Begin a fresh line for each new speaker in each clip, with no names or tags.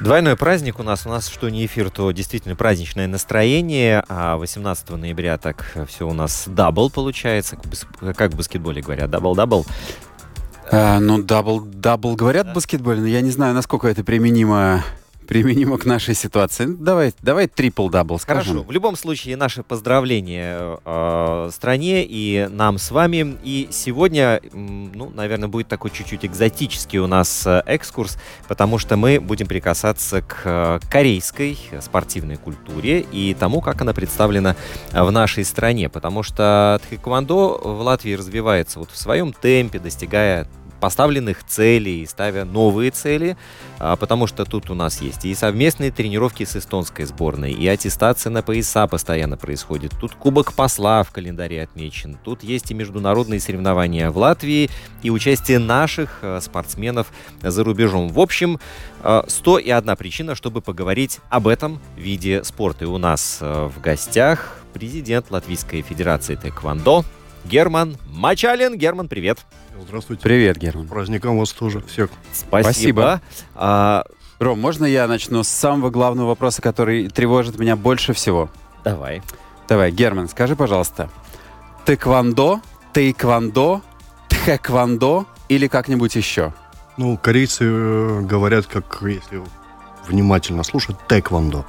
Двойной праздник у нас. У нас что не эфир, то действительно праздничное настроение. А 18 ноября так все у нас double получается. Как в баскетболе говорят, double-double.
А, ну, double-double говорят да. в баскетболе, но я не знаю, насколько это применимо применимо к нашей ситуации. Давай, давай triple-double скажем.
Хорошо. В любом случае, наше поздравление э, стране и нам с вами. И сегодня, ну, наверное, будет такой чуть-чуть экзотический у нас э, экскурс, потому что мы будем прикасаться к э, корейской спортивной культуре и тому, как она представлена в нашей стране. Потому что тхэквондо в Латвии развивается вот в своем темпе, достигая поставленных целей, ставя новые цели, а, потому что тут у нас есть и совместные тренировки с эстонской сборной, и аттестация на пояса постоянно происходит. Тут Кубок посла в календаре отмечен, тут есть и международные соревнования в Латвии, и участие наших а, спортсменов за рубежом. В общем, 101 а, причина, чтобы поговорить об этом виде спорта. И у нас в гостях президент Латвийской Федерации Тэквондо Герман Мачалин. Герман, привет.
Здравствуйте.
Привет, Герман.
Праздником вас тоже всех.
Спасибо. Спасибо. А... Ром, можно я начну с самого главного вопроса, который тревожит меня больше всего?
Давай.
Давай, Герман, скажи, пожалуйста, тэквондо, тейквондо, тхэквондо или как-нибудь еще?
Ну, корейцы э, говорят, как если внимательно слушать, тэквондо.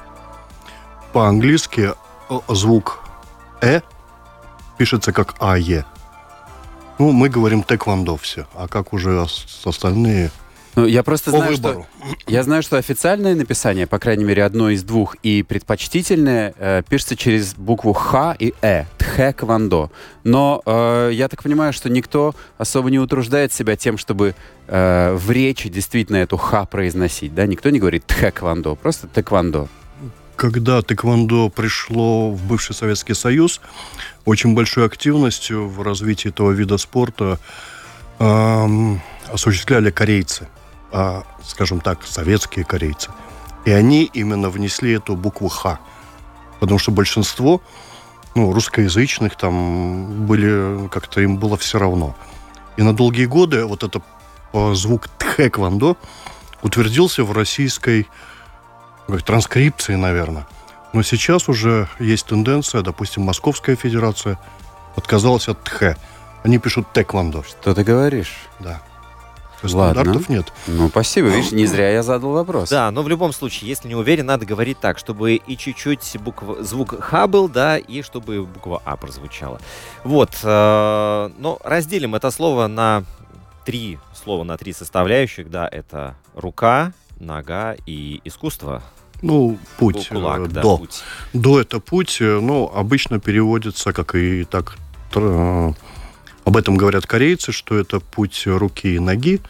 По-английски э, звук «э» пишется как АЕ. Ну, мы говорим тэквондо все, а как уже остальные
ну, я просто знаю, выбору. что я знаю, что официальное написание, по крайней мере, одно из двух, и предпочтительное э, пишется через букву Х и Э. Тхэквондо. Но э, я так понимаю, что никто особо не утруждает себя тем, чтобы э, в речи действительно эту Х произносить, да? Никто не говорит тхэквондо, просто тэквондо
когда тэквондо пришло в бывший Советский Союз, очень большой активностью в развитии этого вида спорта эм, осуществляли корейцы, э, скажем так, советские корейцы. И они именно внесли эту букву «Х», потому что большинство ну, русскоязычных там были, как-то им было все равно. И на долгие годы вот этот э, звук «тхэквондо» утвердился в российской транскрипции, наверное. Но сейчас уже есть тенденция, допустим, Московская Федерация отказалась от ТХ. Они пишут тэквондо.
Что ты говоришь?
Да.
Ладно.
Стандартов нет.
Ну, спасибо. Видишь, не зря я задал вопрос.
Да, но в любом случае, если не уверен, надо говорить так, чтобы и чуть-чуть буква, звук Х был, да, и чтобы буква А прозвучала. Вот. Э, но разделим это слово на три слова, на три составляющих, да, это рука, нога и искусство.
Ну, путь. Кулак, э, да, до. Путь. До это путь, э, ну, обычно переводится, как и так э, об этом говорят корейцы, что это путь руки и ноги,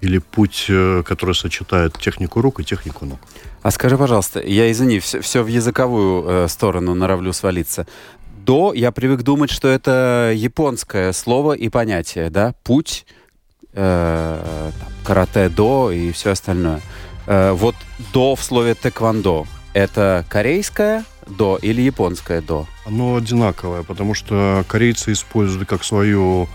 или путь, который сочетает технику рук и технику ног.
А скажи, пожалуйста, я, извини, все, все в языковую э, сторону норовлю свалиться. До я привык думать, что это японское слово и понятие, да? Путь, э, карате-до и все остальное. Э, вот до в слове тэквондо это корейское до или японское до?
Оно одинаковое, потому что корейцы используют как свою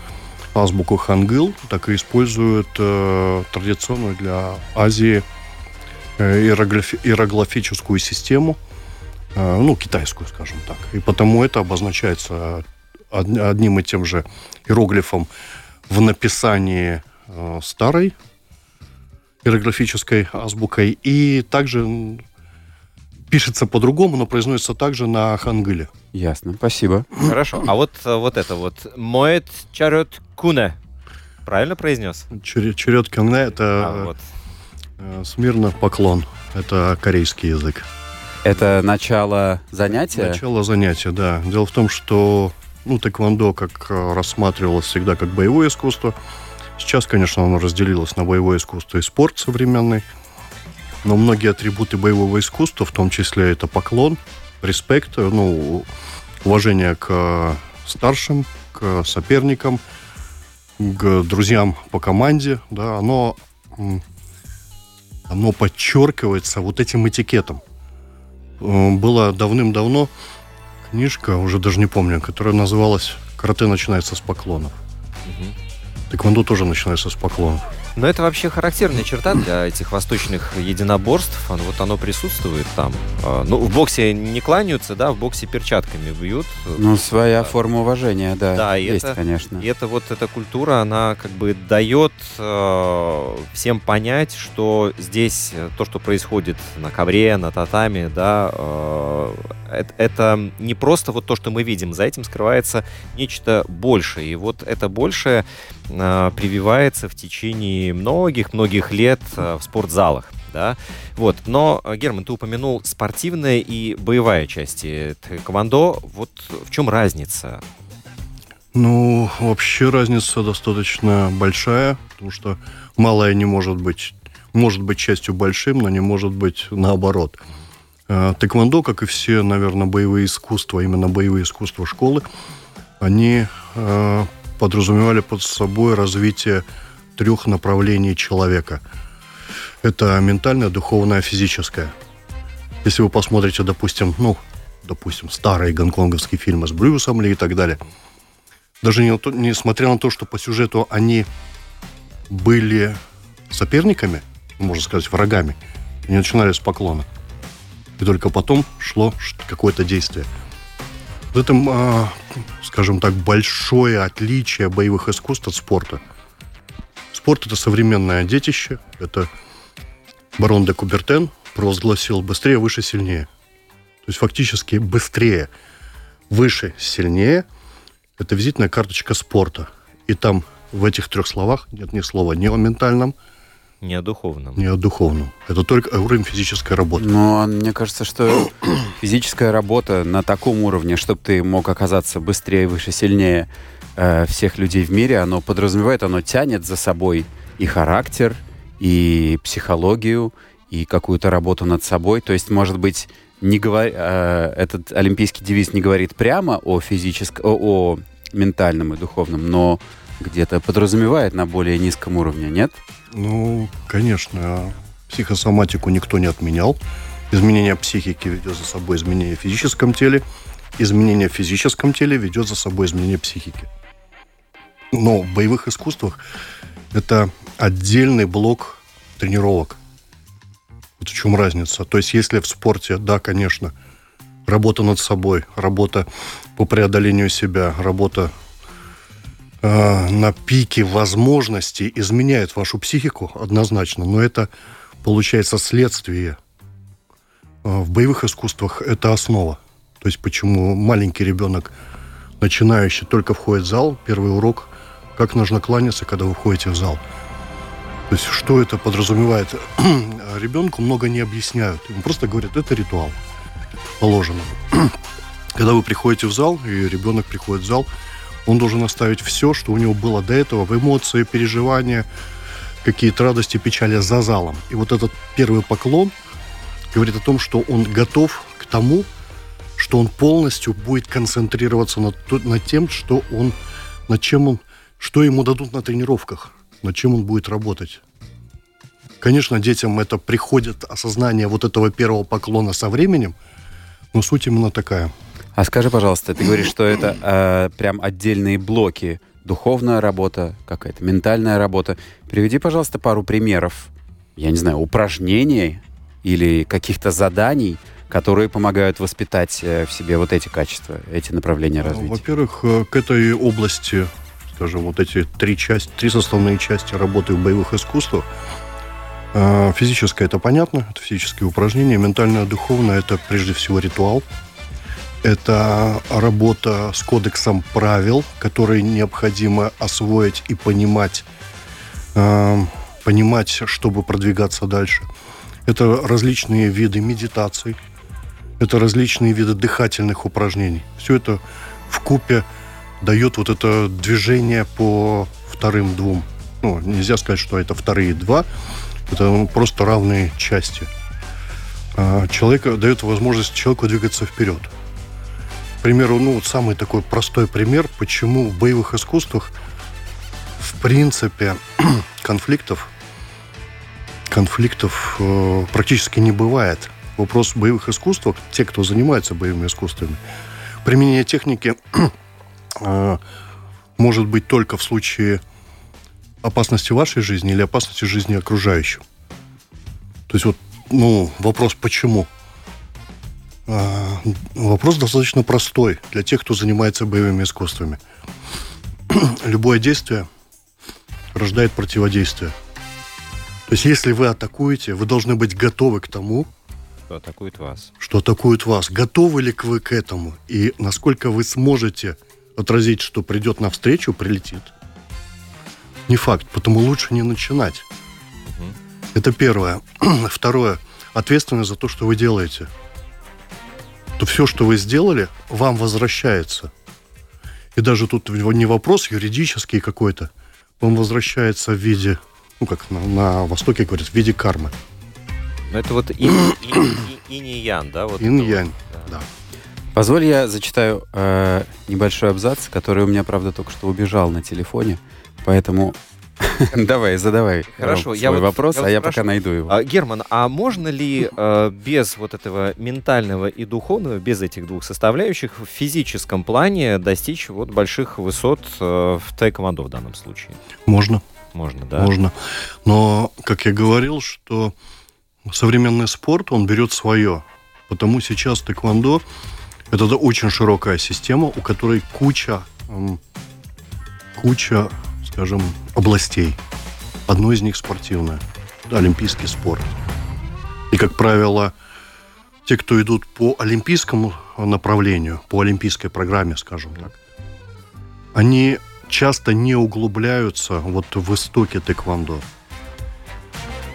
азбуку хангыл, так и используют э, традиционную для Азии э, иероглифи- иероглифическую систему, э, ну, китайскую, скажем так. И потому это обозначается одним и тем же иероглифом в написании э, старой иерографической азбукой. И также пишется по-другому, но произносится также на хангыле.
Ясно, спасибо.
Хорошо. А вот, э, вот это вот. Моет чарет куне. Правильно произнес?
Черед, черед кюнгне – это
А, вот.
э, смирно поклон. Это корейский язык.
Это начало занятия?
Начало занятия, да. Дело в том, что ну, тэквондо как э, рассматривалось всегда как боевое искусство. Сейчас, конечно, оно разделилось на боевое искусство и спорт современный. Но многие атрибуты боевого искусства, в том числе это поклон, респект, э, ну, уважение к старшим, к соперникам, к друзьям по команде, да, оно, оно подчеркивается вот этим этикетом. Э, Было давным-давно книжка, уже даже не помню, которая называлась «Карате начинается с поклонов».
Мгм.
Тэквондо тоже начинается с поклонов.
Но это вообще характерная черта для этих восточных единоборств. Вот оно присутствует там. А, Ну, в боксе не кланяются, да, в боксе перчатками бьют.
Ну, своя форма уважения, да.
Да,
есть,
это-
конечно.
И это вот эта культура, она как бы дает э, всем понять, что здесь э, то, что происходит на ковре, на татами, да, э, это, это не просто вот то, что мы видим, за этим скрывается нечто большее. И вот это большее э, прививается в течение многих-многих лет э, в спортзалах. Да? Вот. Но, э, Герман, ты упомянул спортивная и боевая части тэквондо. Вот в чем разница?
Ну, вообще разница достаточно большая, потому что малое не может быть, может быть частью большим, но не может быть наоборот. Э, Тэквондо, как и все, наверное, боевые искусства, именно боевые искусства школы, они э, подразумевали под собой развитие трех направлений человека. Это ментальное, духовное, физическое. Если вы посмотрите, допустим, ну, допустим, старые гонконговские фильмы с Брюсом Ли и так далее, даже не, несмотря на то, что по сюжету они были соперниками, можно сказать, врагами, они начинали с поклона. И только потом шло какое-то действие. В этом, а, скажем так, большое отличие боевых искусств от спорта. Спорт – это современное детище. Это барон де Кубертен провозгласил «быстрее, выше, сильнее». То есть фактически быстрее, выше, сильнее – это визитная карточка спорта. И там в этих трех словах нет ни слова ни о ментальном,
Не о духовном.
ни о духовном. Это только уровень физической работы.
Но мне кажется, что физическая работа на таком уровне, чтобы ты мог оказаться быстрее, выше, сильнее э, всех людей в мире, оно подразумевает, оно тянет за собой и характер, и психологию, и какую-то работу над собой. То есть, может быть, не говор... э, этот олимпийский девиз не говорит прямо о физическом, о, о ментальном и духовном, но где-то подразумевает на более низком уровне, нет?
Ну, конечно, психосоматику никто не отменял. Изменение психики ведет за собой изменение в физическом теле. Изменение в физическом теле ведет за собой изменение психики. Но в боевых искусствах это отдельный блок тренировок. Вот в чем разница. То есть, если в спорте, да, конечно, работа над собой, работа по преодолению себя, работа э, на пике возможностей изменяет вашу психику однозначно, но это получается следствие. Э, В боевых искусствах это основа. То есть почему маленький ребенок, начинающий, только входит в зал, первый урок, как нужно кланяться, когда вы входите в зал. То есть что это подразумевает? Ребенку много не объясняют. Ему просто говорят, это ритуал. Положено. Когда вы приходите в зал, и ребенок приходит в зал, он должен оставить все, что у него было до этого, в эмоции, переживания, какие-то радости, печали за залом. И вот этот первый поклон говорит о том, что он готов к тому, что он полностью будет концентрироваться над, над тем, что он, над чем он, что ему дадут на тренировках, над чем он будет работать. Конечно, детям это приходит осознание вот этого первого поклона со временем, но суть именно такая.
А скажи, пожалуйста, ты говоришь, что это э, прям отдельные блоки. Духовная работа, какая-то ментальная работа. Приведи, пожалуйста, пару примеров, я не знаю, упражнений или каких-то заданий, которые помогают воспитать э, в себе вот эти качества, эти направления развития.
Во-первых, э, к этой области, скажем, вот эти три части, три составные части работы в боевых искусствах, А, Физическое это понятно, это физические упражнения. Ментальное, духовное это прежде всего ритуал. Это работа с кодексом правил, которые необходимо освоить и понимать, э, понимать, чтобы продвигаться дальше. Это различные виды медитаций, это различные виды дыхательных упражнений. Все это в купе дает вот это движение по вторым двум. Ну, нельзя сказать, что это вторые два, это просто равные части. А, Человека дает возможность человеку двигаться вперед. Примеру, ну, вот самый такой простой пример, почему в боевых искусствах в принципе конфликтов конфликтов э, практически не бывает. Вопрос боевых искусствах, те, кто занимается боевыми искусствами, применение техники э, может быть только в случае опасности вашей жизни или опасности жизни окружающих. То есть вот, ну, вопрос почему? А, Вопрос достаточно простой для тех, кто занимается боевыми искусствами. Любое действие рождает противодействие. То есть, если вы атакуете, вы должны быть готовы к тому,
Кто атакует вас?
что атакуют вас. Готовы ли вы к этому? И насколько вы сможете отразить, что придет навстречу, прилетит. Не факт, потому лучше не начинать. Это первое. Второе. Ответственность за то, что вы делаете. То все, что вы сделали, вам возвращается. И даже тут не вопрос юридический какой-то. Он возвращается в виде, ну, как на, на Востоке говорят, в виде кармы.
Ну, это вот инь, инь и ян, да? Вот это вот,
Инь-янь.
да.
Да.
Позволь, я зачитаю э, небольшой абзац, который у меня, правда, только что убежал на телефоне. Поэтому давай, задавай
Хорошо, я
свой
вот-
вопрос,
я
а я пока найду его.
А, Герман, а можно ли э, без вот этого ментального и духовного, без этих двух составляющих, в физическом плане достичь вот больших высот э, в тайквондо в данном случае?
Можно.
Можно, да?
Можно. Но, как я говорил, что современный спорт, он берет свое. Потому сейчас тэквондо – это очень широкая система, у которой куча, куча, скажем, областей. Одно из них спортивное, олимпийский спорт. И, как правило, те, кто идут по олимпийскому направлению, по олимпийской программе, скажем так, они часто не углубляются вот в истоке тэквондо.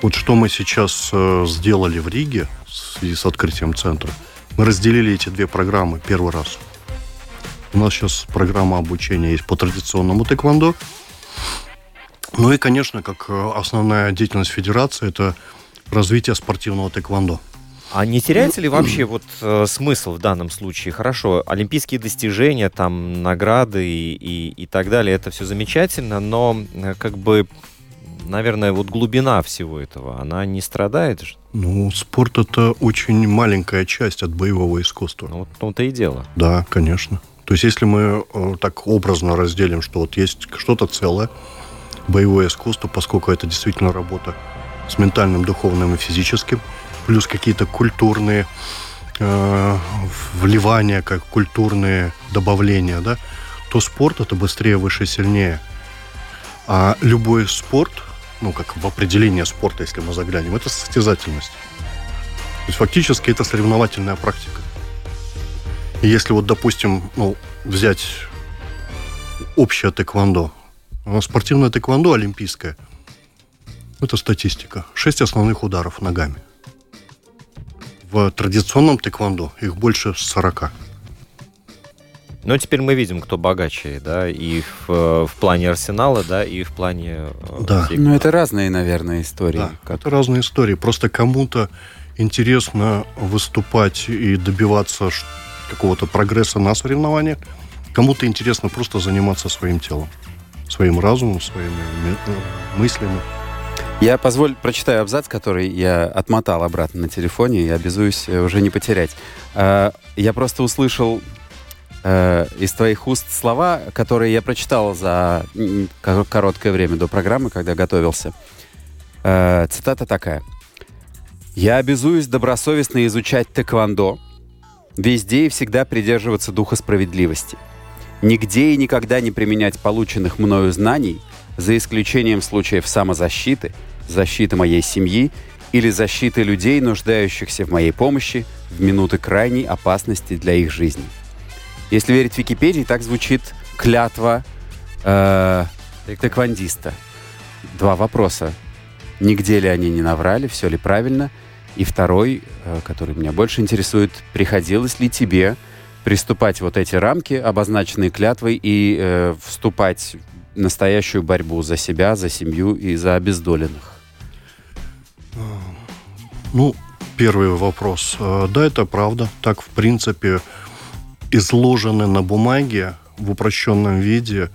Вот что мы сейчас э, сделали в Риге в связи с открытием центра. Мы разделили эти две программы первый раз. У нас сейчас программа обучения есть по традиционному тэквондо. Ну и, конечно, как э, основная деятельность федерации, это развитие спортивного тэквондо.
А не теряется ли вообще вот э, смысл в данном случае? Хорошо, олимпийские достижения, там награды и, и, и так далее, это все замечательно, но э, как бы, наверное, вот глубина всего этого, она не страдает? же?
Ну, спорт это очень маленькая часть от боевого искусства.
Ну, вот в том-то и дело.
Да, конечно. То есть, если мы э, так образно разделим, что вот есть что-то целое, боевое искусство, поскольку это действительно работа с ментальным, духовным и физическим, плюс какие-то культурные э, вливания, как культурные добавления, да, то спорт это быстрее, выше, сильнее. А любой спорт, ну, как в определение спорта, если мы заглянем, это состязательность. То есть фактически это соревновательная практика. И если вот, допустим, ну, взять общее тэквондо, спортивное тэквондо олимпийское, это статистика. Шесть основных ударов ногами. В традиционном тэквондо их больше 40.
Но теперь мы видим, кто богаче, да, и в, в плане арсенала, да, и в плане... э,
Да.
всей-
Ну, это разные, наверное, истории.
Да,
Как-
это разные истории. Просто кому-то интересно выступать и добиваться какого-то прогресса на соревнованиях, кому-то интересно просто заниматься своим телом, своим разумом, своими ми- э, мыслями.
Я, позволь, прочитаю абзац, который я отмотал обратно на телефоне и обязуюсь э, уже не потерять. А, Я просто услышал э, из твоих уст слова, которые я прочитал за короткое время до программы, когда готовился. Э, Цитата такая. «Я обязуюсь добросовестно изучать тэквондо, везде и всегда придерживаться духа справедливости. Нигде и никогда не применять полученных мною знаний, за исключением случаев самозащиты, защиты моей семьи или защиты людей, нуждающихся в моей помощи в минуты крайней опасности для их жизни. Если верить Википедии, так звучит клятва э, тэквондиста. Два вопроса. Нигде ли они не наврали, все ли правильно? И второй, э, который меня больше интересует, приходилось ли тебе приступать вот эти рамки, обозначенные клятвой, и э, вступать в настоящую борьбу за себя, за семью и за обездоленных?
Ну, первый вопрос. Э, да, это правда. Так, в принципе, изложены на бумаге в упрощенном виде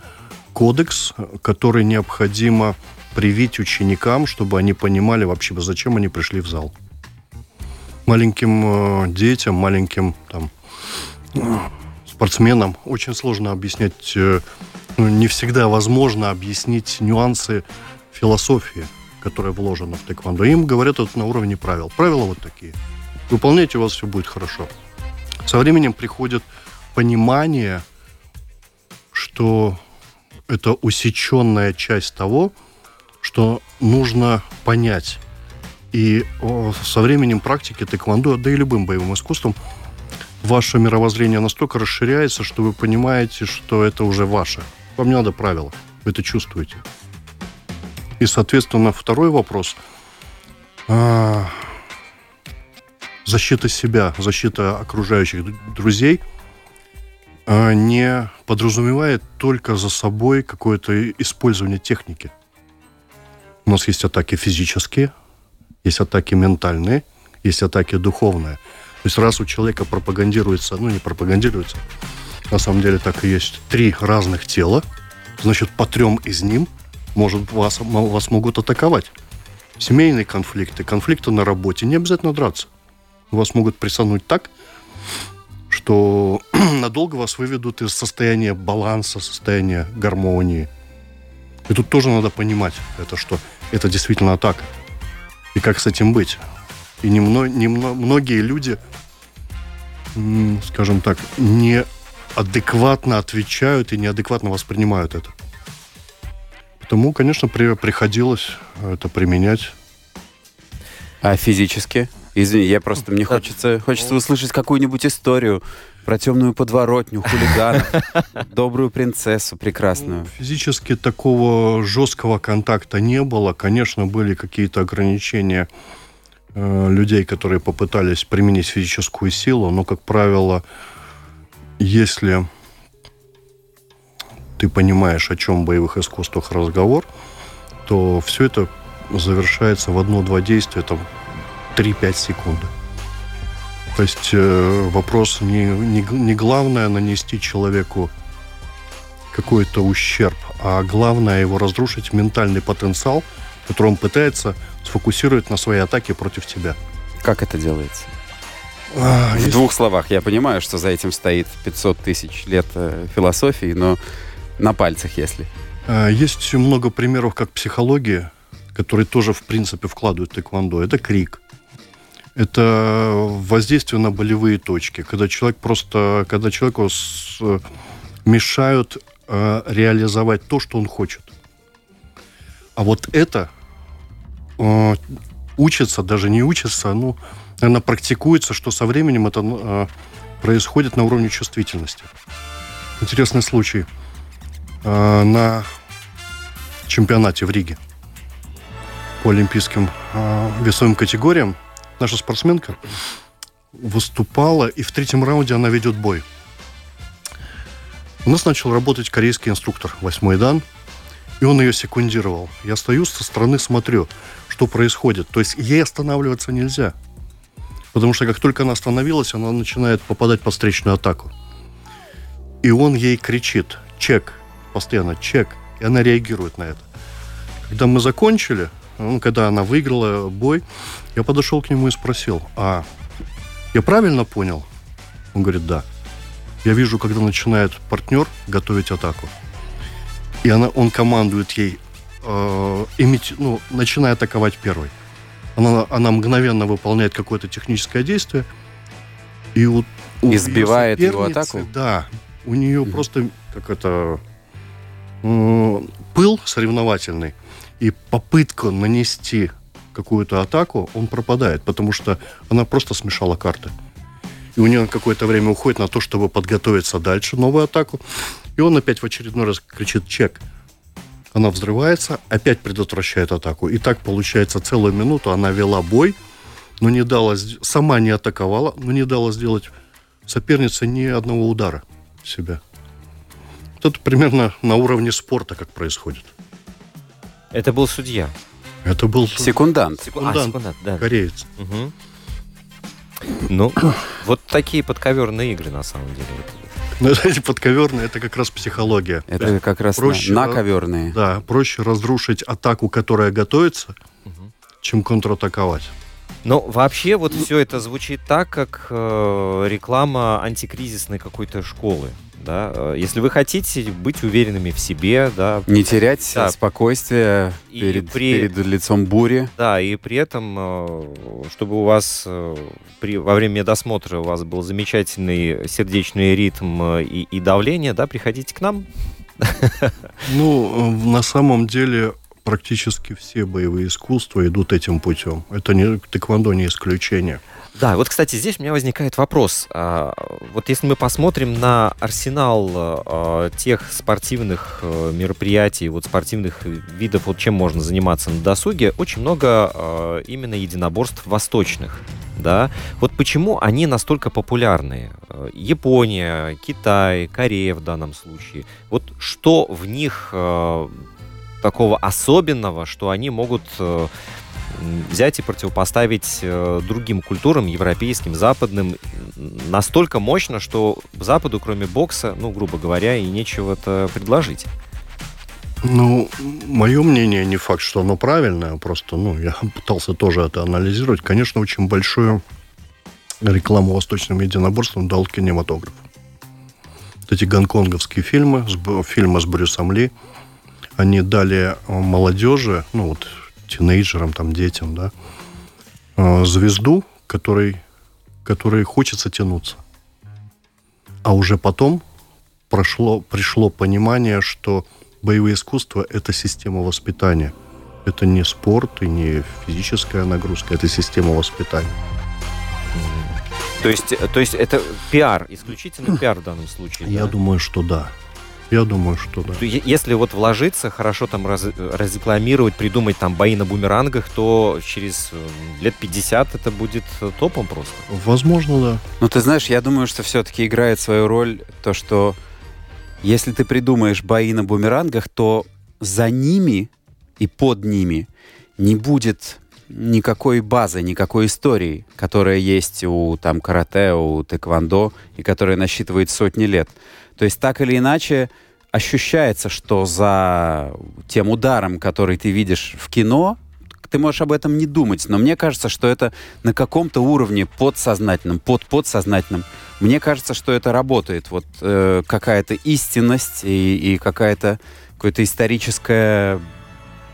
кодекс, который необходимо привить ученикам, чтобы они понимали вообще, зачем они пришли в зал. Маленьким э, детям, маленьким там, спортсменам очень сложно объяснять, э, ну, не всегда возможно объяснить нюансы философии, которая вложена в тэквондо. Им говорят это на уровне правил. Правила вот такие. Выполняйте, у вас все будет хорошо. Со временем приходит понимание, что это усеченная часть того, что нужно понять. И со временем практики тэквондо, да и любым боевым искусством, ваше мировоззрение настолько расширяется, что вы понимаете, что это уже ваше. Вам не надо правила, вы это чувствуете. И, соответственно, второй вопрос. А, защита себя, защита окружающих друзей а, не подразумевает только за собой какое-то использование техники. У нас есть атаки физические, есть атаки ментальные, есть атаки духовные. То есть раз у человека пропагандируется, ну не пропагандируется, на самом деле так и есть, три разных тела, значит, по трем из ним может вас, вас могут атаковать. Семейные конфликты, конфликты на работе, не обязательно драться. Вас могут присануть так, что надолго вас выведут из состояния баланса, состояния гармонии. И тут тоже надо понимать, это что это действительно атака. И как с этим быть. И не, не многие люди, скажем так, неадекватно отвечают и неадекватно воспринимают это. Потому, конечно, при, приходилось это применять.
А физически? Извини, я просто мне хочется, хочется услышать какую-нибудь историю про темную подворотню, хулигана, добрую принцессу прекрасную.
Физически такого жесткого контакта не было. Конечно, были какие-то ограничения людей, которые попытались применить физическую силу, но, как правило, если ты понимаешь, о чем в боевых искусствах разговор, то все это завершается в одно-два действия, там 3-5 секунд. То есть э, вопрос не, не, не главное нанести человеку какой-то ущерб, а главное его разрушить ментальный потенциал, который он пытается сфокусировать на своей атаке против тебя.
Как это делается? А, в есть... двух словах. Я понимаю, что за этим стоит 500 тысяч лет э, философии, но на пальцах, если.
А, есть много примеров, как психология, которые тоже, в принципе, вкладывают в тэквондо. Это крик. Это воздействие на болевые точки. Когда человек просто, когда человеку с, мешают э, реализовать то, что он хочет. А вот это э, учится, даже не учится, ну, наверное, практикуется, что со временем это э, происходит на уровне чувствительности. Интересный случай. Э, на чемпионате в Риге по олимпийским э, весовым категориям наша спортсменка выступала, и в третьем раунде она ведет бой. У нас начал работать корейский инструктор, восьмой дан, и он ее секундировал. Я стою со стороны, смотрю что происходит. То есть ей останавливаться нельзя. Потому что как только она остановилась, она начинает попадать под встречную атаку. И он ей кричит «чек», постоянно «чек», и она реагирует на это. Когда мы закончили, ну, когда она выиграла бой, я подошел к нему и спросил, а я правильно понял? Он говорит, да. Я вижу, когда начинает партнер готовить атаку. И она, он командует ей э, имити, ну, начиная атаковать первой. Она, она мгновенно выполняет какое-то техническое действие, и у,
у избивает его атаку.
Да, у нее mm-hmm. просто как это э, пыл соревновательный, и попытка нанести какую-то атаку, он пропадает, потому что она просто смешала карты. И у нее какое-то время уходит на то, чтобы подготовиться дальше, новую атаку. И он опять в очередной раз кричит «чек». Она взрывается, опять предотвращает атаку. И так, получается, целую минуту она вела бой, но не дала, сама не атаковала, но не дала сделать сопернице ни одного удара себя. Вот это примерно на уровне спорта, как происходит.
Это был судья.
Это был
Секундант.
Секундант, а, секундант да.
кореец.
Угу. Ну, вот такие подковерные игры, на самом деле.
Ну, эти подковерные, это как раз психология.
Это как раз проще, на, наковерные.
Да, проще разрушить атаку, которая готовится, угу. чем контратаковать.
Но вообще вот все это звучит так, как э, реклама антикризисной какой-то школы. Да? Э, если вы хотите быть уверенными в себе, да,
не терять да. спокойствие и перед, при... перед лицом бури.
Да, и при этом, э, чтобы у вас э, при, во время медосмотра у вас был замечательный сердечный ритм и, и давление, да, приходите к нам.
Ну, на самом деле практически все боевые искусства идут этим путем. Это не тэквондо не исключение.
Да, вот, кстати, здесь у меня возникает вопрос. А, вот если мы посмотрим на арсенал а, тех спортивных а, мероприятий, вот спортивных видов, вот чем можно заниматься на досуге, очень много именно единоборств восточных. Да? Вот почему они настолько популярны? Япония, Китай, Корея в данном случае. Вот что в них такого особенного, что они могут э, взять и противопоставить э, другим культурам, европейским, западным, настолько мощно, что Западу, кроме бокса, ну, грубо говоря, и нечего-то предложить.
Ну, мое мнение не факт, что оно правильное, просто, ну, я пытался тоже это анализировать. Конечно, очень большую рекламу восточным единоборством дал кинематограф. Вот эти гонконговские фильмы, фильмы с Брюсом Ли – они дали э, молодежи, ну вот тинейджерам, там, детям, да, э, звезду, которой, которой хочется тянуться. А уже потом прошло, пришло понимание, что боевое искусство – это система воспитания. Это не спорт и не физическая нагрузка, это система воспитания.
То есть, то есть это пиар, исключительно пиар в данном случае?
Я
да?
думаю, что да. Я думаю, что да.
Если вот вложиться, хорошо там раз, разрекламировать, придумать там бои на бумерангах, то через э, лет 50 это будет топом просто.
Возможно, да.
Ну, ты знаешь, я думаю, что все-таки играет свою роль то, что если ты придумаешь бои на бумерангах, то за ними и под ними не будет никакой базы, никакой истории, которая есть у там карате, у тэквондо и которая насчитывает сотни лет. То есть так или иначе ощущается, что за тем ударом, который ты видишь в кино, ты можешь об этом не думать, но мне кажется, что это на каком-то уровне подсознательном, под подсознательном. Мне кажется, что это работает. Вот э, какая-то истинность и, и какая-то какое-то историческое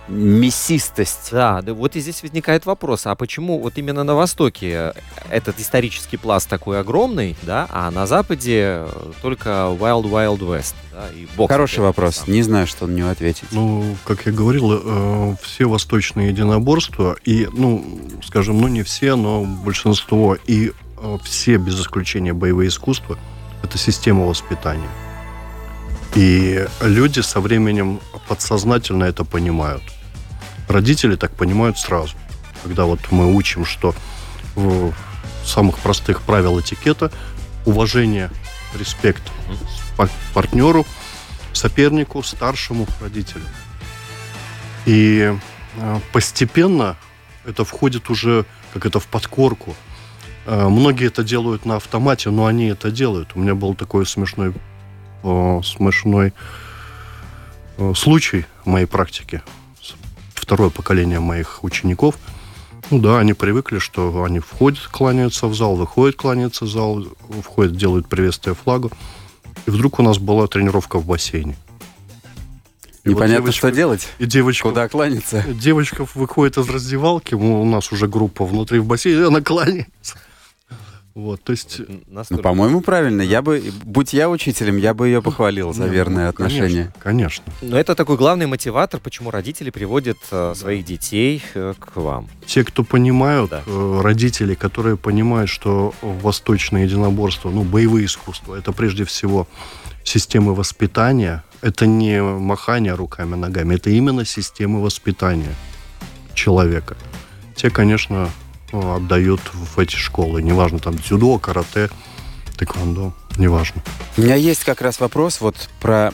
мясистость.
Да, да, вот и здесь возникает вопрос, а почему вот именно на Востоке этот исторический пласт такой огромный, да, а на Западе только Wild Wild West, да,
и бокс. Хороший вопрос, сам. не знаю, что на него ответить.
Ну, как я говорил, э, все восточные единоборства, и, ну, скажем, ну не все, но большинство, и э, все, без исключения, боевые искусства, это система воспитания. И люди со временем подсознательно это понимают. Родители так понимают сразу. Когда вот мы учим, что в самых простых правил этикета уважение, респект партнеру, сопернику, старшему родителю. И а, постепенно это входит уже как это в подкорку. А, многие это делают на автомате, но они это делают. У меня был такой смешной э, смешной э, случай в моей практике. Второе поколение моих учеников. Ну да, они привыкли, что они входят, кланяются в зал, выходят, кланяются в зал, входят, делают приветствие флагу. И вдруг у нас была тренировка в бассейне.
И Непонятно, вот девочка, что делать.
И девочка,
Куда кланяться?
Девочка выходит из раздевалки, у нас уже группа внутри в бассейне, она кланяется. Вот, то есть...
Ну, по-моему, правильно. Я бы, будь я учителем, я бы ее похвалил за верное ну, отношение.
Конечно, конечно.
Но это такой главный мотиватор, почему родители приводят э, своих детей э, к вам.
Те, кто понимают, да. э, родители, которые понимают, что восточное единоборство, ну, боевые искусства, это прежде всего системы воспитания, это не махание руками, ногами, это именно системы воспитания человека. Те, конечно, ну, отдают в эти школы. Неважно, там дзюдо, карате, тэквондо, неважно.
У меня есть как раз вопрос вот про,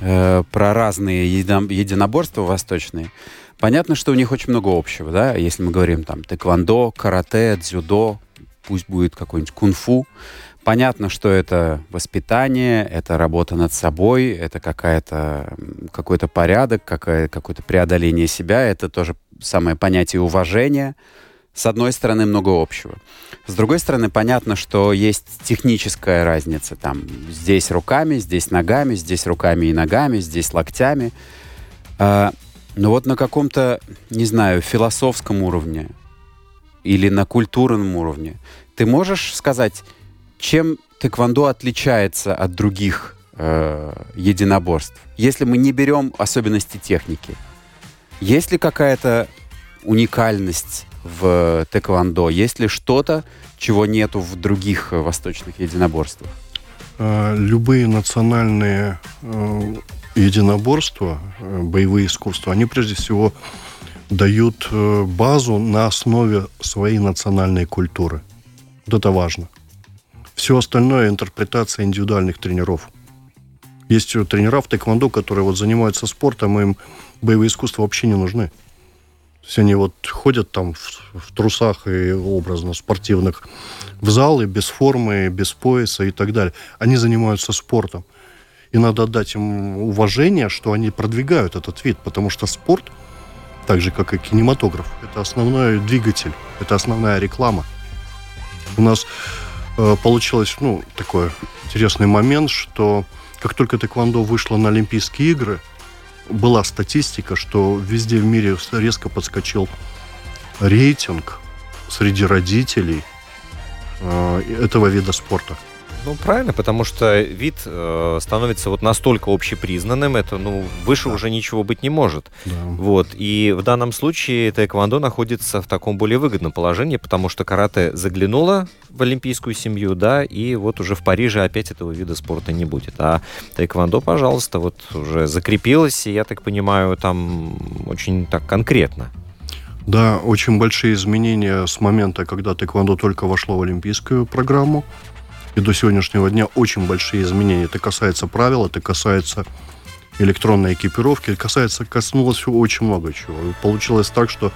э, про разные единоборства восточные. Понятно, что у них очень много общего, да, если мы говорим там тэквондо, карате, дзюдо, пусть будет какой-нибудь кунг-фу. Понятно, что это воспитание, это работа над собой, это какая-то, какой-то порядок, какое- какое-то преодоление себя, это тоже самое понятие уважения – с одной стороны, много общего. С другой стороны, понятно, что есть техническая разница. Там здесь руками, здесь ногами, здесь руками и ногами, здесь локтями. А, но вот на каком-то, не знаю, философском уровне или на культурном уровне ты можешь сказать, чем тэквондо отличается от других э, единоборств? Если мы не берем особенности техники, есть ли какая-то уникальность в тэквондо? Есть ли что-то, чего нету в других э, восточных единоборствах?
А, любые национальные э, единоборства, э, боевые искусства, они прежде всего дают базу на основе своей национальной культуры. Это важно. Все остальное – интерпретация индивидуальных тренеров. Есть тренера в тэквондо, которые вот занимаются спортом, им боевые искусства вообще не нужны. То есть они вот ходят там в, в трусах и образно спортивных в залы, без формы, без пояса и так далее. Они занимаются спортом. И надо отдать им уважение, что они продвигают этот вид, потому что спорт, так же как и кинематограф, это основной двигатель, это основная реклама. У нас э, получилось, ну, такой интересный момент, что как только тэквондо вышло на Олимпийские игры – была статистика, что везде в мире резко подскочил рейтинг среди родителей э, этого вида спорта.
Ну, правильно, потому что вид э, становится вот настолько общепризнанным, это, ну, выше да. уже ничего быть не может. Да. Вот, и в данном случае тэквондо находится в таком более выгодном положении, потому что карате заглянуло в олимпийскую семью, да, и вот уже в Париже опять этого вида спорта не будет. А тэквондо, пожалуйста, вот уже закрепилось, и я так понимаю, там очень так конкретно.
Да, очень большие изменения с момента, когда тэквондо только вошло в олимпийскую программу и до сегодняшнего дня очень большие изменения. Это касается правил, это касается электронной экипировки, это касается, коснулось очень много чего. И получилось так, что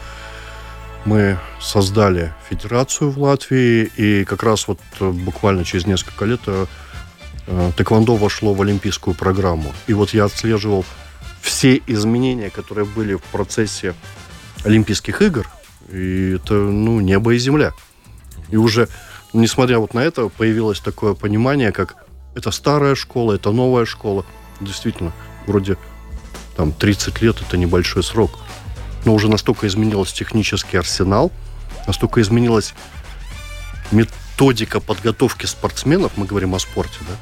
мы создали федерацию в Латвии, и как раз вот э, буквально через несколько лет э, э, тэквондо вошло в олимпийскую программу. И вот я отслеживал все изменения, которые были в процессе Олимпийских игр, и это, ну, небо и земля. И уже несмотря вот на это, появилось такое понимание, как это старая школа, это новая школа. Действительно, вроде там 30 лет это небольшой срок. Но уже настолько изменилось технический арсенал, настолько изменилась методика подготовки спортсменов, мы говорим о спорте, да,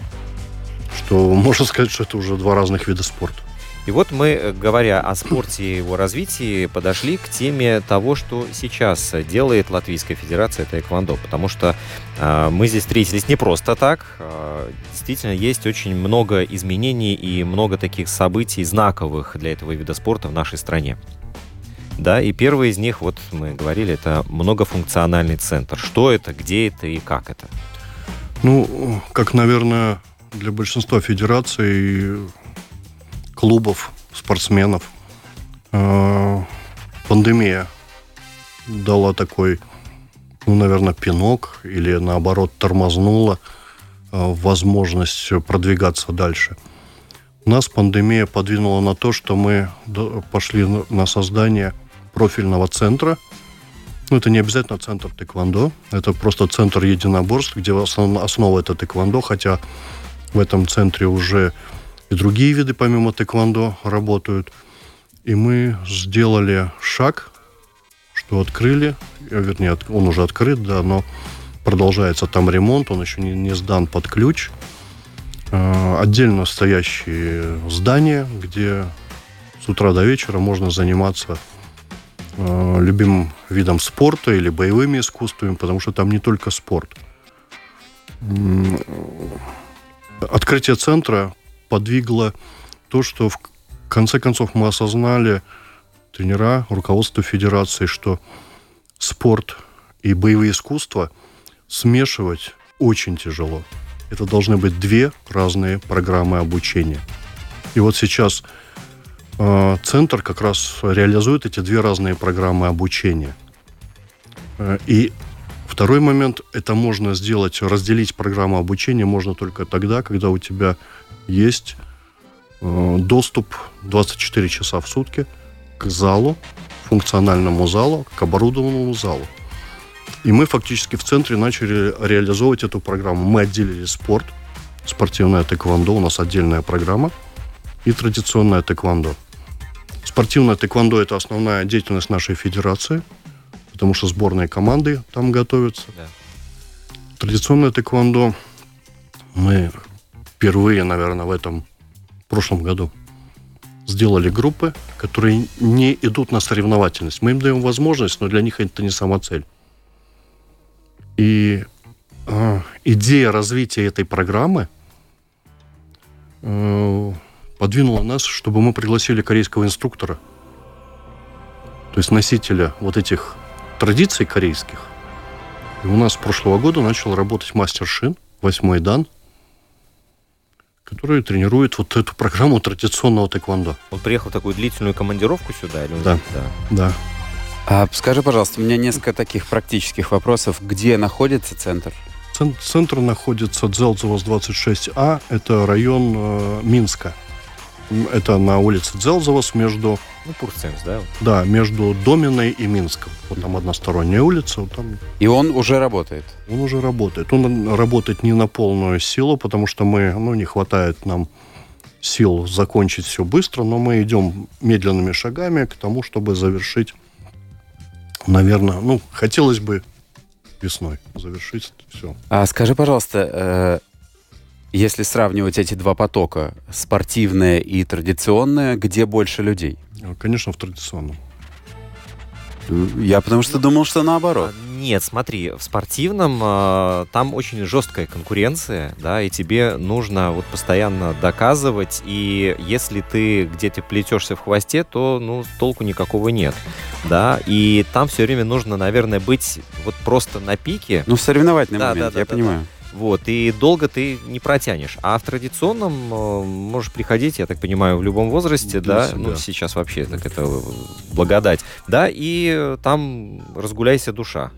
что можно сказать, что это уже два разных вида спорта.
И вот мы, э, говоря о спорте и его развитии, подошли к теме того, что сейчас делает Латвийская Федерация Таэквондо, потому что э, мы здесь встретились не просто так. Э, действительно, есть очень много изменений и много таких событий знаковых для этого вида спорта в нашей стране. Да, и первый из них, вот мы говорили, это многофункциональный центр. Что это, где это и как это?
Ну, как, наверное, для большинства федераций клубов, спортсменов. А, пандемия дала такой, ну, наверное, пинок или, наоборот, тормознула а, возможность продвигаться дальше. Нас пандемия подвинула на то, что мы пошли на создание профильного центра. Ну, это не обязательно центр тэквондо, это просто центр единоборств, где основ, основа это тэквондо, хотя в этом центре уже и другие виды помимо тэквондо работают. И мы сделали шаг, что открыли, э, вернее, он уже открыт, да, но продолжается там ремонт, он еще не, не сдан под ключ. Э, отдельно стоящие здания, где с утра до вечера можно заниматься э, любимым видом спорта или боевыми искусствами, потому что там не только спорт. Открытие центра подвигло то, что в конце концов мы осознали, тренера, руководство федерации, что спорт и боевые искусства смешивать очень тяжело. Это должны быть две разные программы обучения. И вот сейчас э, центр как раз реализует эти две разные программы обучения. Э, и второй момент, это можно сделать, разделить программу обучения можно только тогда, когда у тебя есть э, доступ 24 часа в сутки к залу, функциональному залу, к оборудованному залу. И мы фактически в центре начали реализовывать эту программу. Мы отделили спорт, спортивное тэквондо, у нас отдельная программа, и традиционное тэквондо. Спортивное тэквондо – это основная деятельность нашей федерации, потому что сборные команды там готовятся. Да. Традиционное тэквондо мы впервые, наверное, в этом в прошлом году сделали группы, которые не идут на соревновательность. Мы им даем возможность, но для них это не сама цель. И э, идея развития этой программы э, подвинула нас, чтобы мы пригласили корейского инструктора, то есть носителя вот этих традиций корейских. И у нас с прошлого года начал работать мастер Шин, восьмой дан, который тренирует вот эту программу традиционного тэквондо.
Он приехал в такую длительную командировку сюда? Или
да, да, да.
А скажи, пожалуйста, у меня несколько таких практических вопросов. Где находится центр?
Центр находится Дзелзовос 26А. Это район э, Минска. Это на улице Дзелзовос между...
Ну, Пурцемс, да?
Да, между Доминой и Минском. Вот там односторонняя улица. Вот там...
И он уже работает?
Он уже работает. Он работает не на полную силу, потому что мы, ну, не хватает нам сил закончить все быстро, но мы идем медленными шагами к тому, чтобы завершить наверное, ну, хотелось бы весной завершить все.
А скажи, пожалуйста, э, если сравнивать эти два потока, спортивное и традиционное, где больше людей?
Конечно, в традиционном.
Я потому что думал, что наоборот.
А, нет, смотри, в спортивном э, там очень жесткая конкуренция, да, и тебе нужно вот постоянно доказывать, и если ты где-то плетешься в хвосте, то, ну, толку никакого нет, да, и там все время нужно, наверное, быть вот просто на пике.
Ну, соревновательный да, момент, да, да, я да, понимаю. Да.
Вот, и долго ты не протянешь. А в традиционном э, можешь приходить, я так понимаю, в любом возрасте, да, себя. ну, сейчас вообще так это благодать, да, и там разгуляйся душа.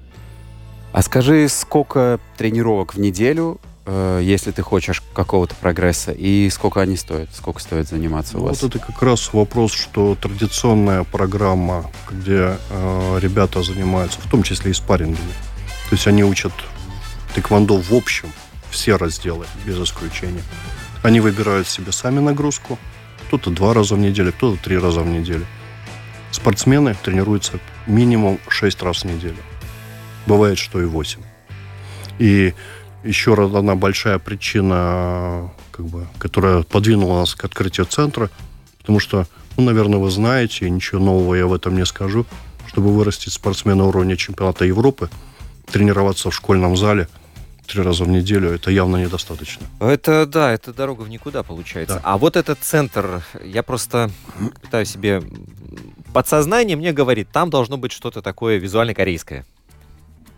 А скажи, сколько тренировок в неделю, э, если ты хочешь какого-то прогресса, и сколько они стоят? Сколько стоит заниматься ну, у вас?
Вот это как раз вопрос, что традиционная программа, где э, ребята занимаются, в том числе и спаррингами, то есть они учат тэквондо в общем, все разделы, без исключения. Они выбирают себе сами нагрузку. Кто-то два раза в неделю, кто-то три раза в неделю. Спортсмены тренируются минимум шесть раз в неделю. Бывает, что и восемь. И еще одна большая причина, как бы, которая подвинула нас к открытию центра, потому что, ну, наверное, вы знаете, ничего нового я в этом не скажу, чтобы вырастить спортсмена уровня чемпионата Европы, тренироваться в школьном зале – три раза в неделю, это явно недостаточно.
Это, да, это дорога в никуда получается. Да. А вот этот центр, я просто пытаюсь себе... Подсознание мне говорит, там должно быть что-то такое визуально-корейское.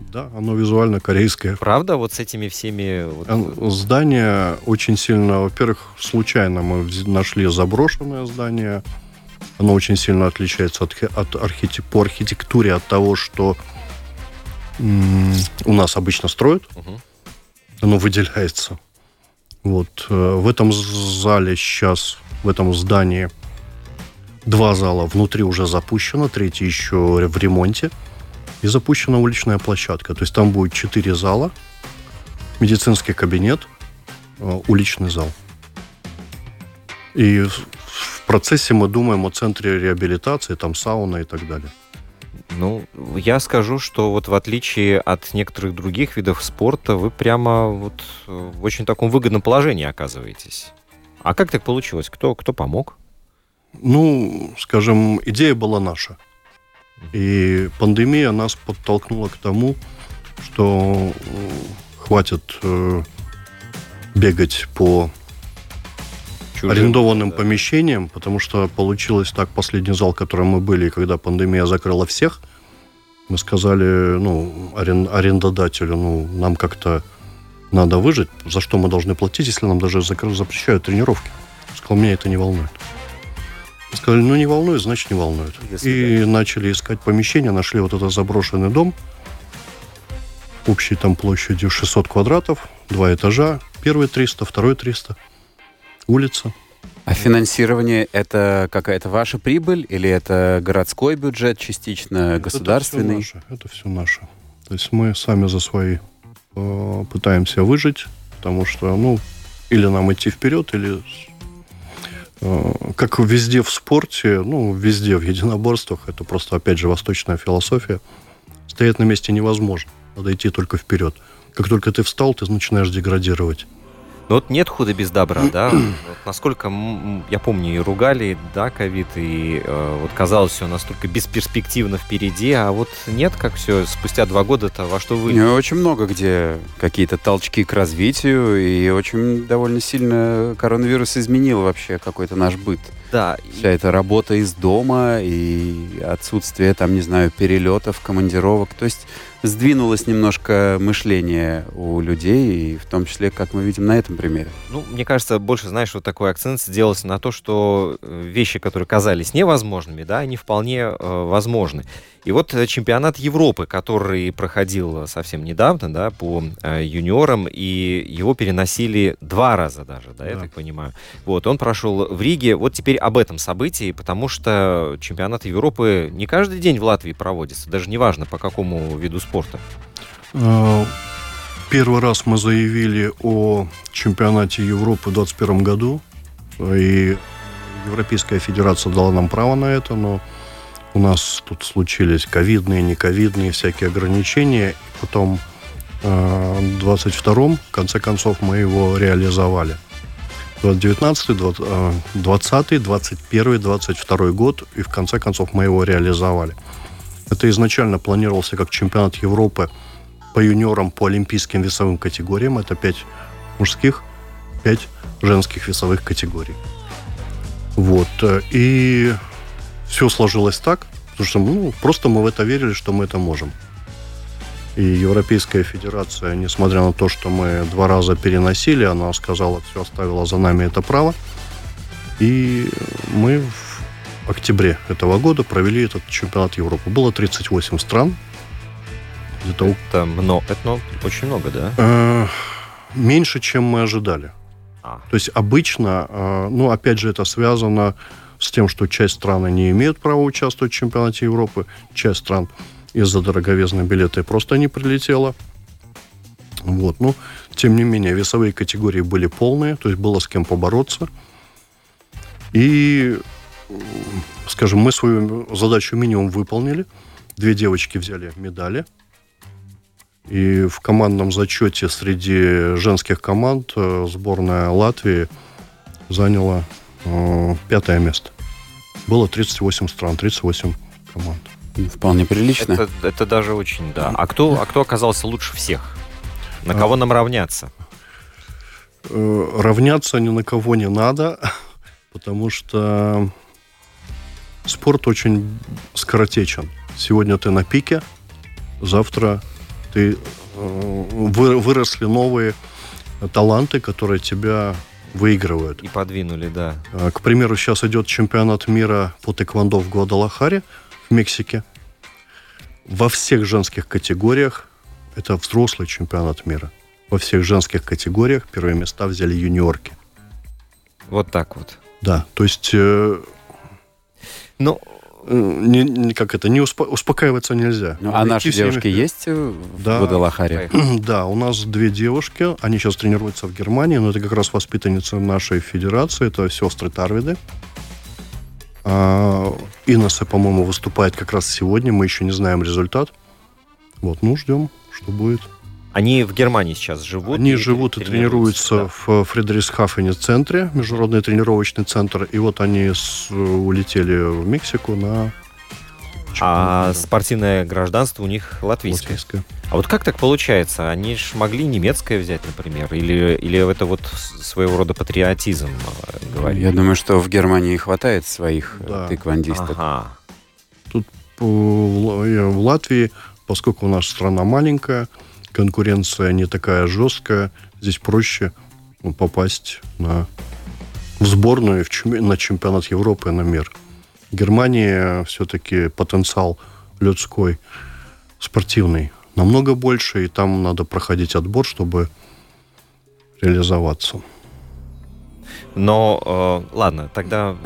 Да, оно визуально корейское.
Правда, вот с этими всеми... Вот...
Здание очень сильно, во-первых, случайно мы нашли заброшенное здание. Оно очень сильно отличается от, от архитек... по архитектуре от того, что у нас обычно строят. Угу оно выделяется. Вот э, в этом зале сейчас, в этом здании два зала внутри уже запущено, третий еще в ремонте. И запущена уличная площадка. То есть там будет четыре зала, медицинский кабинет, э, уличный зал. И в процессе мы думаем о центре реабилитации, там сауна и так далее.
Ну, я скажу, что вот в отличие от некоторых других видов спорта, вы прямо вот э, в очень таком выгодном положении оказываетесь. А как так получилось? Кто, кто помог?
Ну, скажем, идея была наша. И пандемия нас подтолкнула к тому, что хватит э, бегать по
Чужим,
арендованным
да.
помещениям, потому что получилось так, последний зал, в котором мы были, когда пандемия закрыла всех, мы сказали, ну, арен- арендодателю, ну, нам как-то надо выжить, за что мы должны платить, если нам даже запрещают тренировки. Сказал, меня это не волнует. Сказали, ну не волнует, значит не волнует.
До
И
свидания.
начали искать помещение, нашли вот этот заброшенный дом, общей там площадью 600 квадратов, два этажа, первый 300, второй 300, улица.
А финансирование это какая-то ваша прибыль или это городской бюджет частично, государственный?
Это все наше. Это все наше. То есть мы сами за свои э, пытаемся выжить, потому что, ну, или нам идти вперед, или э, как везде в спорте, ну, везде в единоборствах, это просто, опять же, восточная философия. Стоять на месте невозможно. Надо идти только вперед. Как только ты встал, ты начинаешь деградировать.
Ну вот нет худа без добра, да? Вот насколько, я помню, и ругали, да, ковид, и э, вот казалось все настолько бесперспективно впереди, а вот нет, как все спустя два года-то во что вы...
Ну, Очень много где какие-то толчки к развитию, и очень довольно сильно коронавирус изменил вообще какой-то наш быт.
Да, и-
Вся эта работа из дома и отсутствие, там, не знаю, перелетов, командировок. То есть сдвинулось немножко мышление у людей, и в том числе, как мы видим на этом примере.
Ну, мне кажется, больше, знаешь, вот такой акцент сделался на то, что э, вещи, которые казались невозможными, да, они вполне э, возможны. И вот э, чемпионат Европы, который проходил совсем недавно, да, по э, юниорам, и его переносили два раза даже, да, я
Да.
так понимаю. Вот, он прошел в Риге. Вот теперь об этом событии, потому что чемпионат Европы не каждый день в Латвии проводится, даже неважно по какому виду спорта.
Э, Первый раз мы заявили о чемпионате Европы в 2021 году, и Европейская Федерация дала нам право на это, но у нас тут случились ковидные, нековидные всякие ограничения. Потом э, в 22-м, в конце концов, мы его реализовали. 19 20 21 22 год, и в конце концов мы его реализовали. Это изначально планировался как чемпионат Европы по юниорам по олимпийским весовым категориям. Это 5 мужских, 5 женских весовых категорий. Вот. э, И все сложилось так, потому что ну, просто мы в это верили, что мы это можем. И Европейская Федерация, несмотря на то, что мы два раза переносили, она сказала, все, оставила за нами это право. И мы в октябре этого года провели этот чемпионат Европы. Было 38 стран. Где-то
Это, много, это ну, очень много, да?
Э, Меньше, чем мы ожидали.
А.
То есть обычно, э, ну, опять же, это связано с тем, что часть стран не имеют права участвовать в чемпионате Европы, часть стран из-за дороговизны билеты просто не прилетела. Вот, ну, тем не менее, весовые категории были полные, то есть было с кем побороться. И, скажем, мы свою задачу минимум выполнили. Две девочки взяли медали. И в командном зачете среди женских команд э, сборная Латвии заняла пятое место. Было 38 стран, 38 команд.
Вполне прилично.
Это, это даже очень, да. А кто, а кто оказался лучше всех? На кого нам равняться?
Э, равняться ни на кого не надо, потому что спорт очень скоротечен. Сегодня ты на пике, завтра ты э, вы- выросли новые таланты, которые тебя выигрывают.
И подвинули, да.
Э, К примеру, сейчас идет чемпионат мира по тэквондо в Гвадалахаре, в Мексике. Во всех женских категориях, это взрослый чемпионат мира, во всех женских категориях первые места взяли юниорки.
Вот так вот.
Да, то есть, э,
Ну,
э, не, не- как это, не успо- успокаиваться нельзя.
Ну, а наши девушки
вперед.
есть э, в
Да.
Гвадалахаре?
поехали.
Да, у нас две девушки, они сейчас тренируются в Германии, но это как раз воспитанницы нашей федерации, это сестры Тарвиды. А, Иноса, по-моему, выступает как раз сегодня. Мы еще не знаем результат. Вот, ну, ждем, что будет.
Они в Германии сейчас живут?
Они и живут и тренируются, да. в Фредериксхафене центре, международный тренировочный центр. И вот они с, улетели в Мексику на
а спортивное гражданство у них латвийское. латвийское. А вот как так получается? Они же могли немецкое взять, например, или, или это вот своего рода патриотизм
э, говорит? Я думаю, что в Германии хватает своих э, да. тайквандистов. Ага.
Тут в Латвии, поскольку у нас страна маленькая, конкуренция не такая жесткая, здесь проще ну, попасть на, в сборную в, на чемпионат Европы на мир. Германии все-таки потенциал людской, спортивный намного больше, и там надо проходить отбор, чтобы реализоваться.
Но, э, ладно, тогда...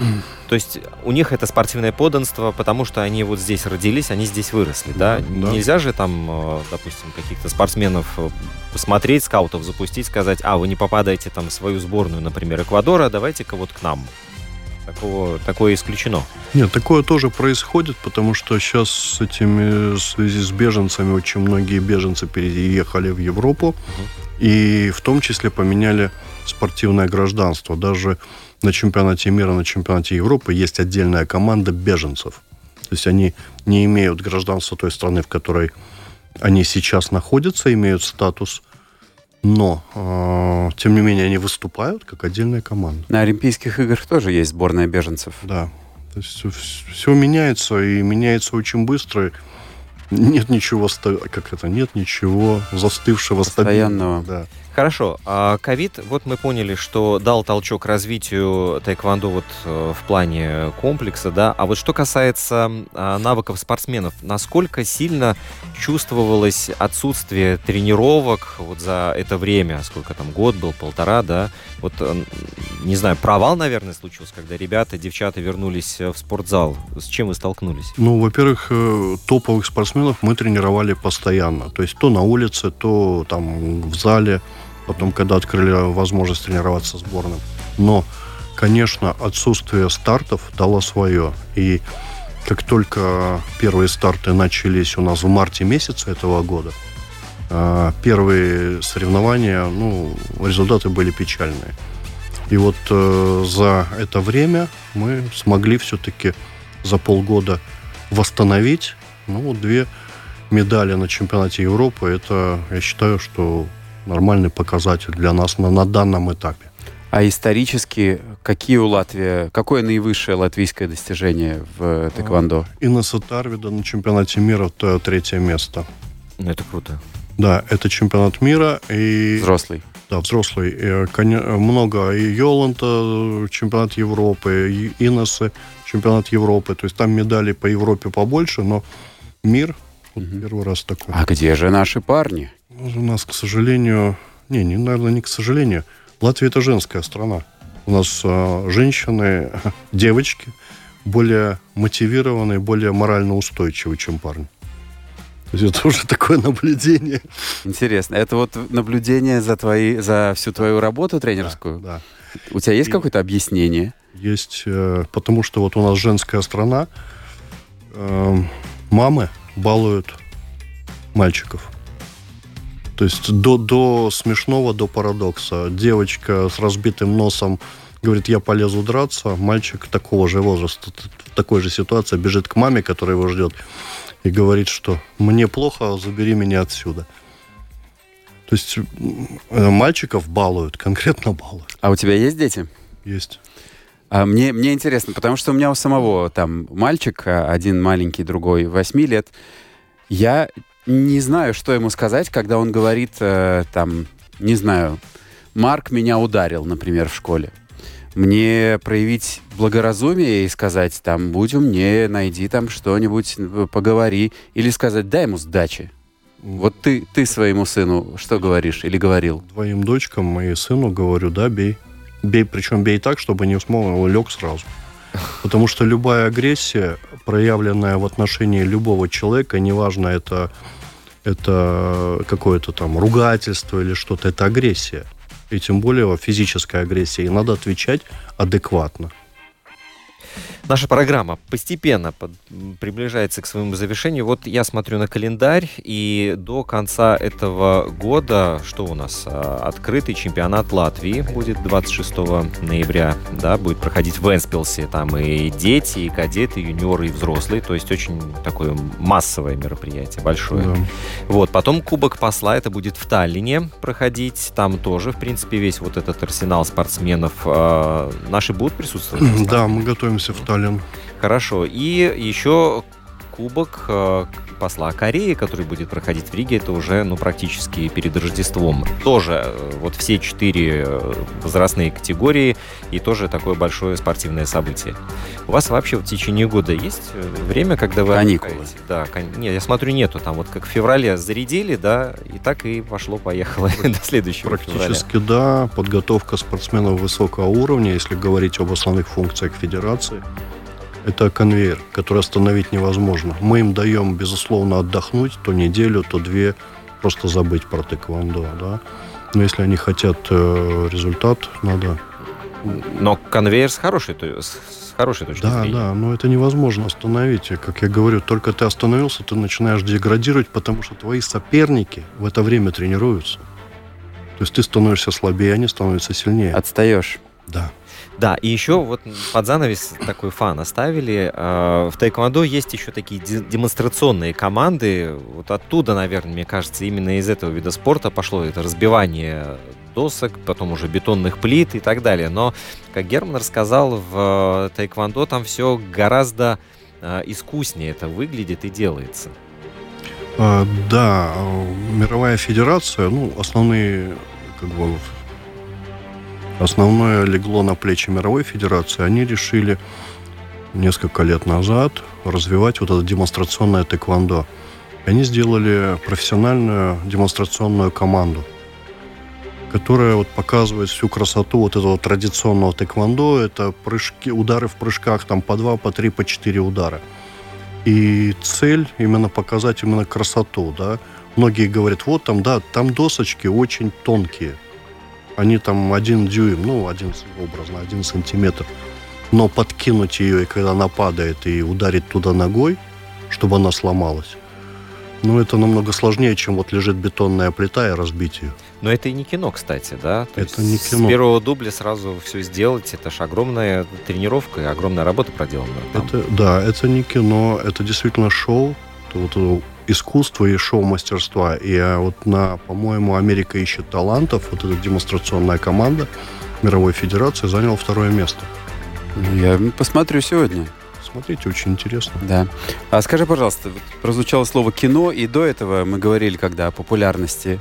То есть у них это спортивное подданство, потому что они вот здесь родились, они здесь выросли, да? да. Нельзя же там, э, допустим, каких-то спортсменов э, посмотреть, скаутов запустить, сказать, а, вы не попадаете там в свою сборную, например, Эквадора, давайте-ка вот к нам. Такого, такое исключено.
Нет, такое тоже происходит, потому что сейчас с этими, в связи с беженцами, очень многие беженцы переехали в Европу, угу. и в том числе поменяли спортивное гражданство. Даже на чемпионате мира, на чемпионате Европы есть отдельная команда беженцев. То есть они не имеют гражданства той страны, в которой они сейчас находятся, имеют статус – но, э, тем не менее, они выступают как отдельная команда.
На Олимпийских играх тоже есть сборная беженцев.
Да. То есть все меняется, и меняется очень быстро. Нет ничего, как это, нет ничего застывшего,
Постоянного.
стабильного. Да.
Хорошо. А ковид, вот мы поняли, что дал толчок развитию тайквандо вот э, в плане комплекса, да. А вот что касается а, навыков спортсменов, насколько сильно чувствовалось отсутствие тренировок вот за это время, сколько там год был, полтора, да? Вот, э, не знаю, провал, наверное, случился, когда ребята, девчата вернулись э, в спортзал. С чем вы столкнулись?
Ну, во-первых, топовых спортсменов мы тренировали постоянно. То есть то на улице, то там в зале потом, когда открыли возможность тренироваться сборным. Но, конечно, отсутствие стартов дало свое. И как только первые старты начались у нас в марте месяце этого года, а, первые соревнования, ну, результаты были печальные. И вот э, за это время мы смогли все-таки за полгода восстановить ну, две медали на чемпионате Европы. Это, я считаю, что нормальный показатель для нас на, на данном этапе.
А исторически какие у Латвии, какое наивысшее латвийское достижение в тэквондо?
Инесса Тарвида на чемпионате мира то третье место.
Ну, это круто.
Да, это чемпионат мира и...
Взрослый.
Да, взрослый. И, много. И Йоланта, чемпионат Европы, и Инессы, чемпионат Европы. То есть там медали по Европе побольше, но мир вот угу. первый раз такой.
А где же наши парни?
У нас, к сожалению, не, не, наверное, не к сожалению. Латвия это женская страна. У нас э, женщины, девочки более мотивированные, более морально устойчивые, чем парни. То есть это уже такое наблюдение.
Интересно. Это вот наблюдение за, твои, за всю твою работу тренерскую?
Да.
да. У тебя есть И какое-то объяснение?
Есть, э, потому что вот у нас женская страна, э, мамы балуют мальчиков. То есть до, до смешного, до парадокса. Девочка с разбитым носом говорит, я полезу драться. Мальчик такого же возраста, в такой же ситуации, бежит к маме, которая его ждет, и говорит, что мне плохо, забери меня отсюда. То есть э, мальчиков балуют, конкретно балуют.
А у тебя есть дети?
Есть.
А мне, мне интересно, потому что у меня у самого там мальчик, а, один маленький, другой 8 лет. Я не знаю, что ему сказать, когда он говорит, э, там, не знаю, Марк меня ударил, например, в школе. Мне проявить благоразумие и сказать, там, будь умнее, найди там что-нибудь, э, поговори. Или сказать, дай ему сдачи. Вот ты, ты своему сыну что говоришь или говорил?
Твоим дочкам и сыну говорю, да, бей. Бей, причем бей так, чтобы не смог, лег сразу. Потому что любая агрессия, проявленная в отношении любого человека, неважно, это, это какое-то там ругательство или что-то, это агрессия. И тем более физическая агрессия. И надо отвечать адекватно.
Наша программа постепенно под, приближается к своему завершению. Вот я смотрю на календарь, и до конца этого года, что у нас? А, открытый чемпионат Латвии будет 26 ноября, да, будет проходить в Энспилсе. Там и дети, и кадеты, и юниоры, и взрослые. То есть очень такое массовое мероприятие, большое. Да. Вот, потом Кубок Посла, это будет в Таллине проходить. Там тоже, в принципе, весь вот этот арсенал спортсменов. А, наши будут присутствовать?
Да, мы готовимся в Таллине Сталин.
Хорошо. И еще кубок э, посла Кореи, который будет проходить в Риге, это уже ну, практически перед Рождеством. Тоже э, вот все четыре э, возрастные категории и тоже такое большое спортивное событие. У вас вообще в течение года есть время, когда вы...
Каникулы.
Отдыхаете? Да, кон... нет, я смотрю, нету. Там вот как в феврале зарядили, да, и так и пошло-поехало до следующего
Практически
февраля.
да. Подготовка спортсменов высокого уровня, если говорить об основных функциях федерации – это конвейер, который остановить невозможно. Мы им даем, безусловно, отдохнуть то неделю, то две, просто забыть про тэквондо, да. Но если они хотят э, результат, надо...
Но конвейер с хорошей, с хорошей точки
да,
зрения.
Да, да, но это невозможно остановить. И, как я говорю, только ты остановился, ты начинаешь деградировать, потому что твои соперники в это время тренируются. То есть ты становишься слабее, они становятся сильнее.
Отстаешь.
Да.
Да, и еще вот под занавес такой фан оставили. А, в тайквондо есть еще такие демонстрационные команды. Вот оттуда, наверное, мне кажется, именно из этого вида спорта пошло это разбивание досок, потом уже бетонных плит и так далее. Но, как Герман рассказал, в тайквондо там все гораздо а, искуснее это выглядит и делается.
А, да, мировая федерация, ну, основные как бы Основное легло на плечи мировой федерации. Они решили несколько лет назад развивать вот это демонстрационное тэквондо. Они сделали профессиональную демонстрационную команду, которая вот показывает всю красоту вот этого традиционного тэквондо. Это прыжки, удары в прыжках там по два, по три, по четыре удара. И цель именно показать именно красоту, да. Многие говорят, вот там, да, там досочки очень тонкие – они там один дюйм, ну, один, образно, один сантиметр. Но подкинуть ее, и когда она падает, и ударить туда ногой, чтобы она сломалась, ну, это намного сложнее, чем вот лежит бетонная плита и разбить ее.
Но это и не кино, кстати, да?
То это не кино.
С первого дубля сразу все сделать, это же огромная тренировка и огромная работа проделана.
Это, да, это не кино, это действительно шоу. Это вот искусства и шоу-мастерства. И а, вот на, по-моему, «Америка ищет талантов», вот эта демонстрационная команда мировой федерации заняла второе место.
Я посмотрю сегодня.
Смотрите, очень интересно.
Да. А скажи, пожалуйста, прозвучало слово кино, и до этого мы говорили, когда о популярности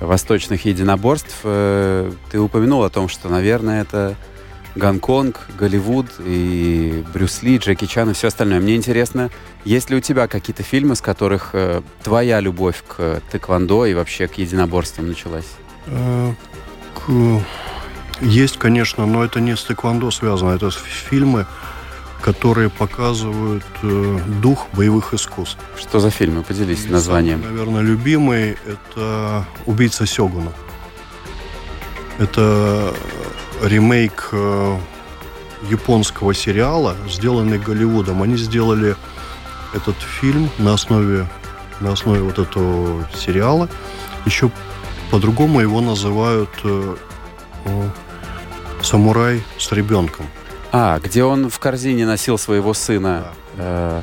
восточных единоборств, э, ты упомянул о том, что, наверное, это Гонконг, Голливуд и Брюс Ли, Джеки Чан и все остальное. Мне интересно, есть ли у тебя какие-то фильмы, с которых э, твоя любовь к тэквондо и вообще к единоборствам началась? Э.
Есть, конечно, но это не с тэквондо связано. Это фильмы, которые показывают э, дух боевых искусств.
Что за фильмы? Поделись и названием.
Самый, наверное, любимый – это «Убийца Сёгуна». Это ремейк э, японского сериала, сделанный Голливудом. Они сделали этот фильм на основе, на основе вот этого сериала. Еще по-другому его называют э, э, «Самурай с ребенком».
А, где он в корзине носил своего сына. Да. Э,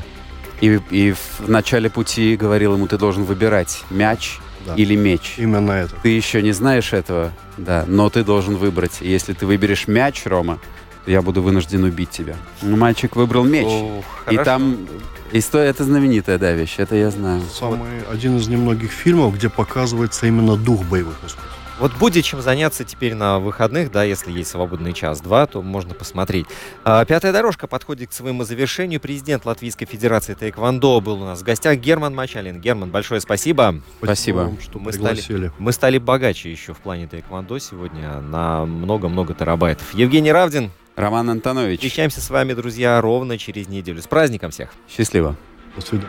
и, и в начале пути говорил ему, ты должен выбирать мяч да. или меч.
Именно это.
Ты еще не знаешь этого, да, но ты должен выбрать. Если ты выберешь мяч, Рома, я буду вынужден убить тебя. Ну, мальчик выбрал меч. Ох, и там история, это знаменитая, да, вещь, это я знаю.
Самый, вот. один из немногих фильмов, где показывается именно дух боевых искусств.
Вот будет чем заняться теперь на выходных, да, если есть свободный час-два, то можно посмотреть. А, пятая дорожка подходит к своему завершению. Президент Латвийской Федерации Тайквандо был у нас в гостях Герман Мачалин. Герман, большое спасибо.
Спасибо,
вам, что мы стали,
мы стали богаче еще в плане Тайквандо сегодня на много-много терабайтов. Евгений Равдин.
Роман Антонович.
Встречаемся с вами, друзья, ровно через неделю. С праздником всех.
Счастливо.
До свидания.